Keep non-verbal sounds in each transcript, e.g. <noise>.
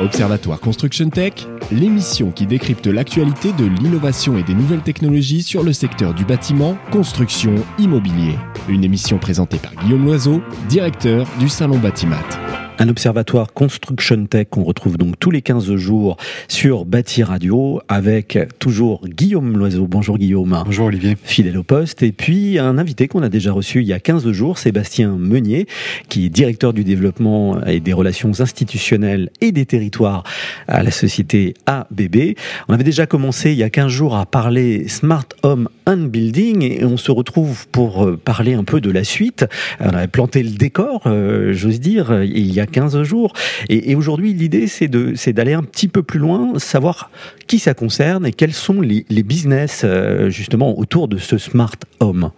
Observatoire Construction Tech, l'émission qui décrypte l'actualité de l'innovation et des nouvelles technologies sur le secteur du bâtiment, construction, immobilier. Une émission présentée par Guillaume Loiseau, directeur du Salon Batimat. Un observatoire Construction Tech qu'on retrouve donc tous les 15 jours sur Bâti Radio avec toujours Guillaume Loiseau. Bonjour Guillaume. Bonjour Olivier. Fidèle au poste. Et puis un invité qu'on a déjà reçu il y a 15 jours, Sébastien Meunier, qui est directeur du développement et des relations institutionnelles et des territoires à la société ABB. On avait déjà commencé il y a 15 jours à parler Smart Home and Building et on se retrouve pour euh, parler un peu de la suite. On avait planté le décor, euh, j'ose dire, il y a 15 jours. Et, aujourd'hui, l'idée, c'est d'aller un petit peu plus loin, savoir qui ça concerne et quels sont les, business, euh, justement, autour de ce smart home.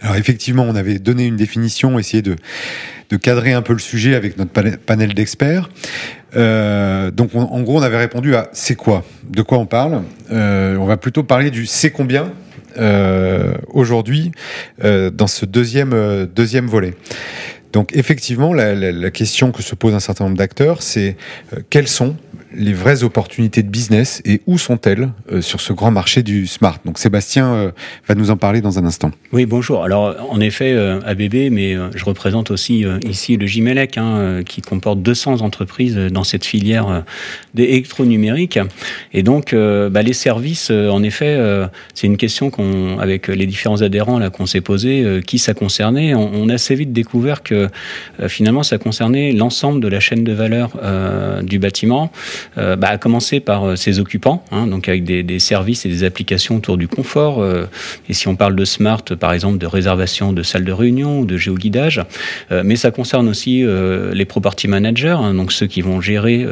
Alors effectivement, on avait donné une définition, essayé de, cadrer un peu le sujet avec notre panel d'experts. Euh, donc en gros, on avait répondu à c'est quoi? De quoi on parle euh, On va plutôt parler du c'est combien? aujourd'hui dans ce deuxième, deuxième volet. Donc effectivement, la, question que se pose un certain nombre d'acteurs, c'est euh, quels sont les vraies opportunités de business et où sont-elles euh, sur ce grand marché du smart? Donc Sébastien euh, va nous en parler dans un instant. Oui, bonjour. Alors en effet, ABB, mais je représente aussi ici le Gimelec, hein, qui comporte 200 entreprises dans cette filière d'électronumérique. Et donc bah, les services, en effet, c'est une question qu'on, avec les différents adhérents là qu'on s'est posé, qui ça concernait. On, a assez vite découvert que finalement ça concernait l'ensemble de la chaîne de valeur du bâtiment. Euh, bah, à commencer par euh, ses occupants, hein, donc avec des, services et des applications autour du confort. Euh, et si on parle de smart, par exemple, de réservation de salles de réunion ou de géoguidage, mais ça concerne aussi les property managers, hein, donc ceux qui vont gérer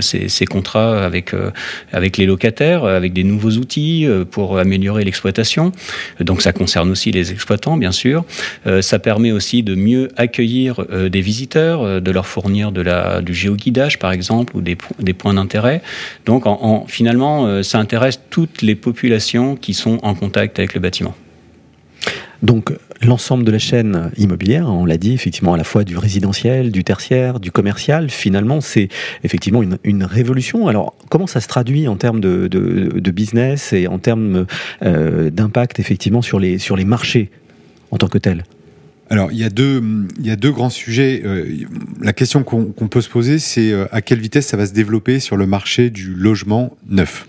ces, contrats avec les locataires, avec des nouveaux outils pour améliorer l'exploitation. Donc ça concerne aussi les exploitants, bien sûr. ça permet aussi de mieux accueillir des visiteurs, de leur fournir de la, du géoguidage, par exemple, ou des, points d'intérêt. Donc en, finalement, euh, ça intéresse toutes les populations qui sont en contact avec le bâtiment. Donc l'ensemble de la chaîne immobilière, on l'a dit effectivement à la fois du résidentiel, du tertiaire, du commercial, finalement c'est effectivement une, révolution. Alors comment ça se traduit en termes de, business et en termes euh, d'impact effectivement sur les, sur les marchés en tant que tels? Alors, il y, a deux, il y a deux grands sujets. Euh, la question qu'on peut se poser, c'est euh, à quelle vitesse ça va se développer sur le marché du logement neuf?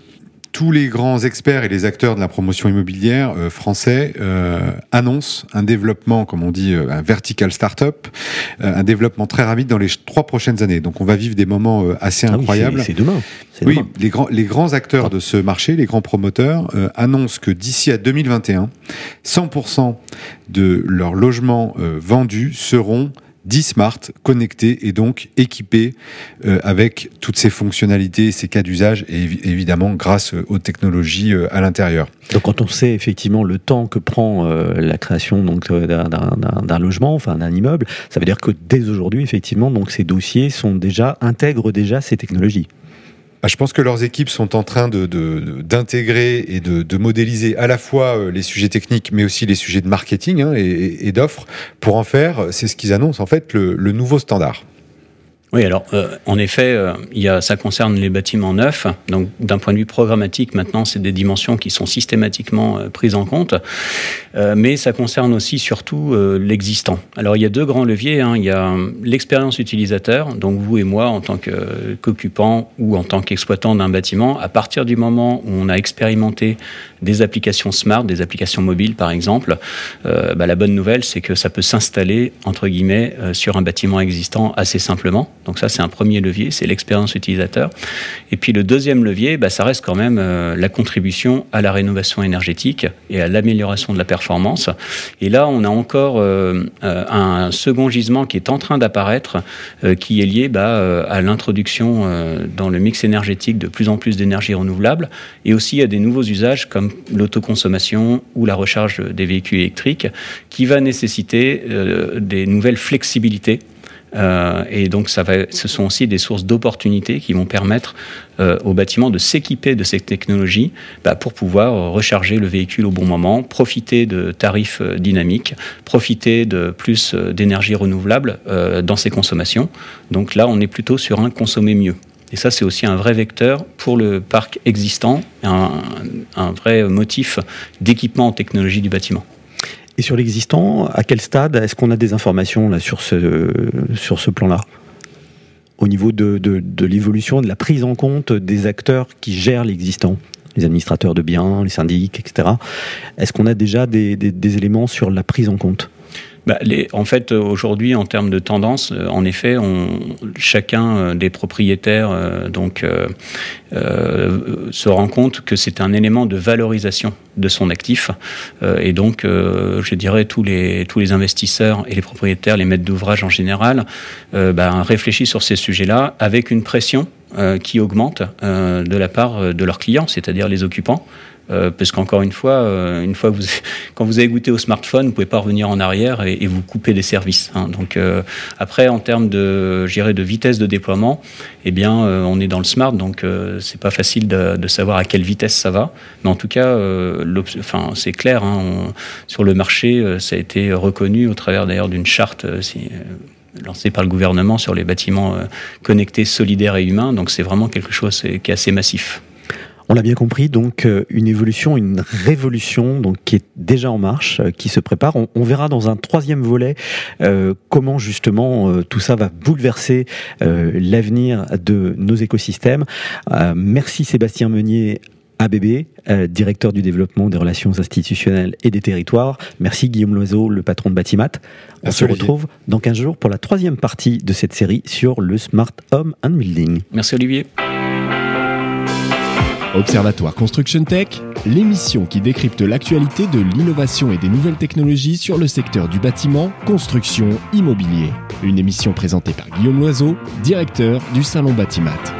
Tous les grands experts et les acteurs de la promotion immobilière euh, français euh, annoncent un développement, comme on dit, un vertical startup, un développement très rapide dans les trois prochaines années. Donc on va vivre des moments assez ah incroyables. c'est demain. Oui, les grands, les grands acteurs de ce marché, les grands promoteurs, annoncent que d'ici à 2021, 100% de leurs logements vendus seront 10 smart, connectés et donc équipés euh, avec toutes ces fonctionnalités, ces cas d'usage et évidemment grâce aux technologies euh, à l'intérieur. Donc quand on sait effectivement le temps que prend euh, la création donc d'un logement, enfin d'un immeuble, ça veut dire que dès aujourd'hui effectivement donc ces dossiers sont déjà intègrent déjà ces technologies. Bah, je pense que leurs équipes sont en train d'intégrer et de, modéliser à la fois euh, les sujets techniques, mais aussi les sujets de marketing hein, et, d'offres, pour en faire, c'est ce qu'ils annoncent en fait, le nouveau standard. Oui, alors euh, en effet, euh, y a, ça concerne les bâtiments neufs. Donc d'un point de vue programmatique, maintenant, c'est des dimensions qui sont systématiquement euh, prises en compte. mais ça concerne aussi surtout l'existant. Alors il y a deux grands leviers. Hein. Il y a l'expérience utilisateur, donc vous et moi en tant qu'occupant ou en tant qu'exploitant d'un bâtiment, à partir du moment où on a expérimenté des applications smart, des applications mobiles par exemple, bah, la bonne nouvelle, c'est que ça peut s'installer entre guillemets sur un bâtiment existant assez simplement. Donc ça, c'est un premier levier, c'est l'expérience utilisateur. Et puis le deuxième levier, bah, ça reste quand même euh, la contribution à la rénovation énergétique et à l'amélioration de la performance. Et là, on a encore euh, euh, un second gisement qui est en train d'apparaître, qui est lié bah, à l'introduction dans le mix énergétique de plus en plus d'énergie renouvelable et aussi à des nouveaux usages comme l'autoconsommation ou la recharge des véhicules électriques, qui va nécessiter des nouvelles flexibilités euh, et donc, ce sont aussi des sources d'opportunités qui vont permettre euh, aux bâtiments de s'équiper de ces technologies bah, pour pouvoir recharger le véhicule au bon moment, profiter de tarifs euh, dynamiques, profiter de plus d'énergie renouvelable dans ses consommations. Donc là, on est plutôt sur un consommer mieux. Et ça, c'est aussi un vrai vecteur pour le parc existant, un, un vrai motif d'équipement en technologie du bâtiment. Et sur l'existant, à quel stade est-ce qu'on a des informations là, sur ce, sur ce plan-là? Au niveau de, de, de l'évolution, de la prise en compte des acteurs qui gèrent l'existant les administrateurs de biens, les syndics, etc. Est-ce qu'on a déjà des, des, des éléments sur la prise en compte? Bah, les, en fait, aujourd'hui, en termes de tendance, euh, en effet, on, chacun euh, des propriétaires euh, donc euh, se rend compte que c'est un élément de valorisation de son actif, et donc, je dirais, tous les tous les investisseurs et les propriétaires, les maîtres d'ouvrage en général, bah, réfléchissent sur ces sujets-là avec une pression qui augmente de la part de leurs clients, c'est-à-dire les occupants. Euh, parce qu'encore une fois, euh, une fois <laughs> quand vous avez goûté au smartphone, vous pouvez pas revenir en arrière et, vous couper des services. Hein. Donc euh, après, en termes de, de vitesse de déploiement, eh bien, on est dans le smart, donc c'est pas facile de, savoir à quelle vitesse ça va. Mais en tout cas, enfin, c'est clair. Hein, sur le marché, ça a été reconnu au travers d'ailleurs d'une charte. Lancée par le gouvernement sur les bâtiments connectés, solidaires et humains. Donc c'est vraiment quelque chose qui est assez massif. On l'a bien compris, donc euh, une évolution, une révolution, donc qui est déjà en marche, euh, qui se prépare. On, verra dans un troisième volet euh, comment justement euh, tout ça va bouleverser l'avenir de nos écosystèmes. merci Sébastien Meunier. ABB, directeur du développement des relations institutionnelles et des territoires. Merci Guillaume Loiseau, le patron de Batimat. On se retrouve dans 15 jours pour la troisième partie de cette série sur le Smart Home and Building. Merci Olivier. Observatoire Construction Tech, l'émission qui décrypte l'actualité de l'innovation et des nouvelles technologies sur le secteur du bâtiment, construction, immobilier. Une émission présentée par Guillaume Loiseau, directeur du Salon Batimat.